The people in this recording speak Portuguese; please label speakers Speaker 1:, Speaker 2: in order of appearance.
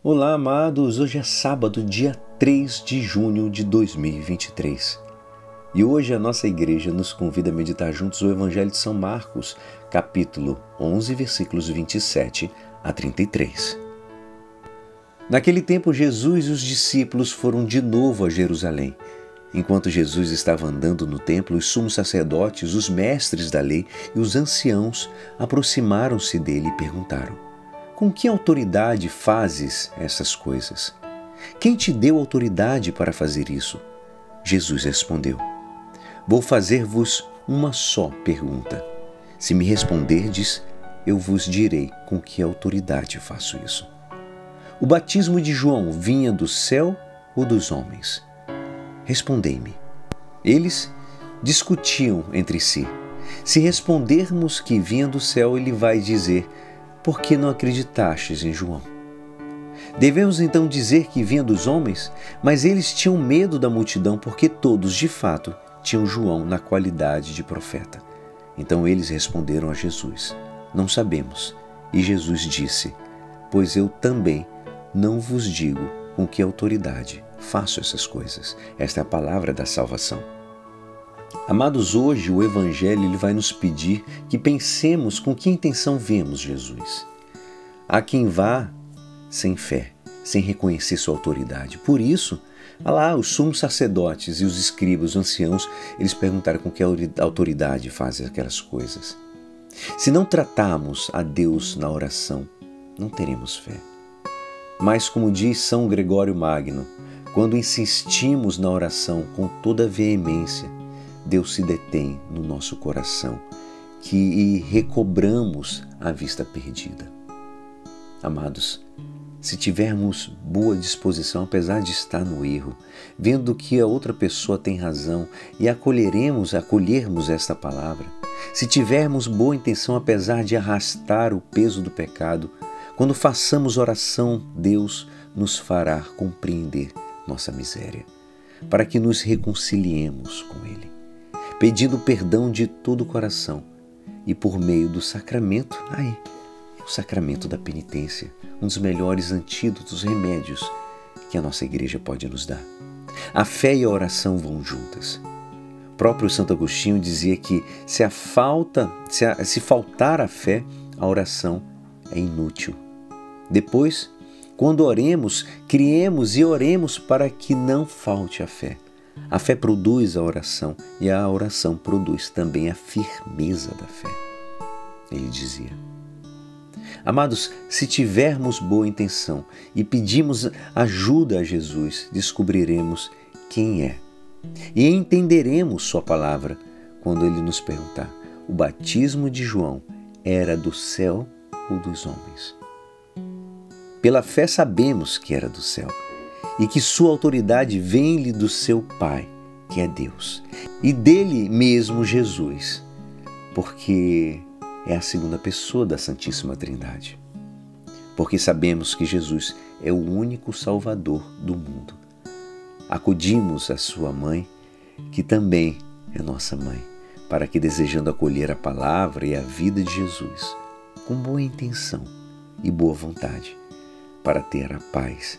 Speaker 1: Olá, amados. Hoje é sábado, dia 3 de junho de 2023. E hoje a nossa igreja nos convida a meditar juntos o Evangelho de São Marcos, capítulo 11, versículos 27 a 33. Naquele tempo, Jesus e os discípulos foram de novo a Jerusalém. Enquanto Jesus estava andando no templo, os sumos sacerdotes, os mestres da lei e os anciãos aproximaram-se dele e perguntaram: Com que autoridade fazes essas coisas? Quem te deu autoridade para fazer isso? Jesus respondeu: Vou fazer-vos uma só pergunta. Se me responderdes, eu vos direi com que autoridade faço isso. O batismo de João vinha do céu ou dos homens? Respondei-me. Eles discutiam entre si. Se respondermos que vinha do céu, ele vai dizer: Por que não acreditastes em João? Devemos então dizer que vinha dos homens, mas eles tinham medo da multidão porque todos, de fato, tinham João na qualidade de profeta. Então eles responderam a Jesus: Não sabemos. E Jesus disse: Pois eu também não vos digo com que autoridade faço essas coisas. Esta é a palavra da salvação. Amados, hoje o Evangelho ele vai nos pedir que pensemos com que intenção vemos Jesus. Há quem vá sem fé, sem reconhecer sua autoridade. Por isso, lá os sumos sacerdotes e os escribas, os anciãos, eles perguntaram com que autoridade fazem aquelas coisas. Se não tratarmos a Deus na oração, não teremos fé. Mas, como diz São Gregório Magno, quando insistimos na oração com toda veemência, Deus se detém no nosso coração que recobramos a vista perdida. Amados, se tivermos boa disposição, apesar de estar no erro, vendo que a outra pessoa tem razão e acolheremos, acolhermos esta palavra, se tivermos boa intenção, apesar de arrastar o peso do pecado, quando façamos oração, Deus nos fará compreender nossa miséria, para que nos reconciliemos com Ele, pedindo perdão de todo o coração e por meio do sacramento, aí, o sacramento da penitência, um dos melhores antídotos, remédios que a nossa igreja pode nos dar. A fé e a oração vão juntas. O próprio Santo Agostinho dizia que se a falta, se, a, se faltar a fé, a oração é inútil. Depois, quando oremos, criemos e oremos para que não falte a fé. A fé produz a oração e a oração produz também a firmeza da fé. Ele dizia. Amados, se tivermos boa intenção e pedimos ajuda a Jesus, descobriremos quem é e entenderemos Sua palavra quando Ele nos perguntar: o batismo de João era do céu ou dos homens? Pela fé sabemos que era do céu e que sua autoridade vem-lhe do seu Pai, que é Deus, e dele mesmo Jesus, porque é a segunda pessoa da Santíssima Trindade. Porque sabemos que Jesus é o único Salvador do mundo. Acudimos à sua mãe, que também é nossa mãe, para que, desejando acolher a palavra e a vida de Jesus, com boa intenção e boa vontade, para ter a paz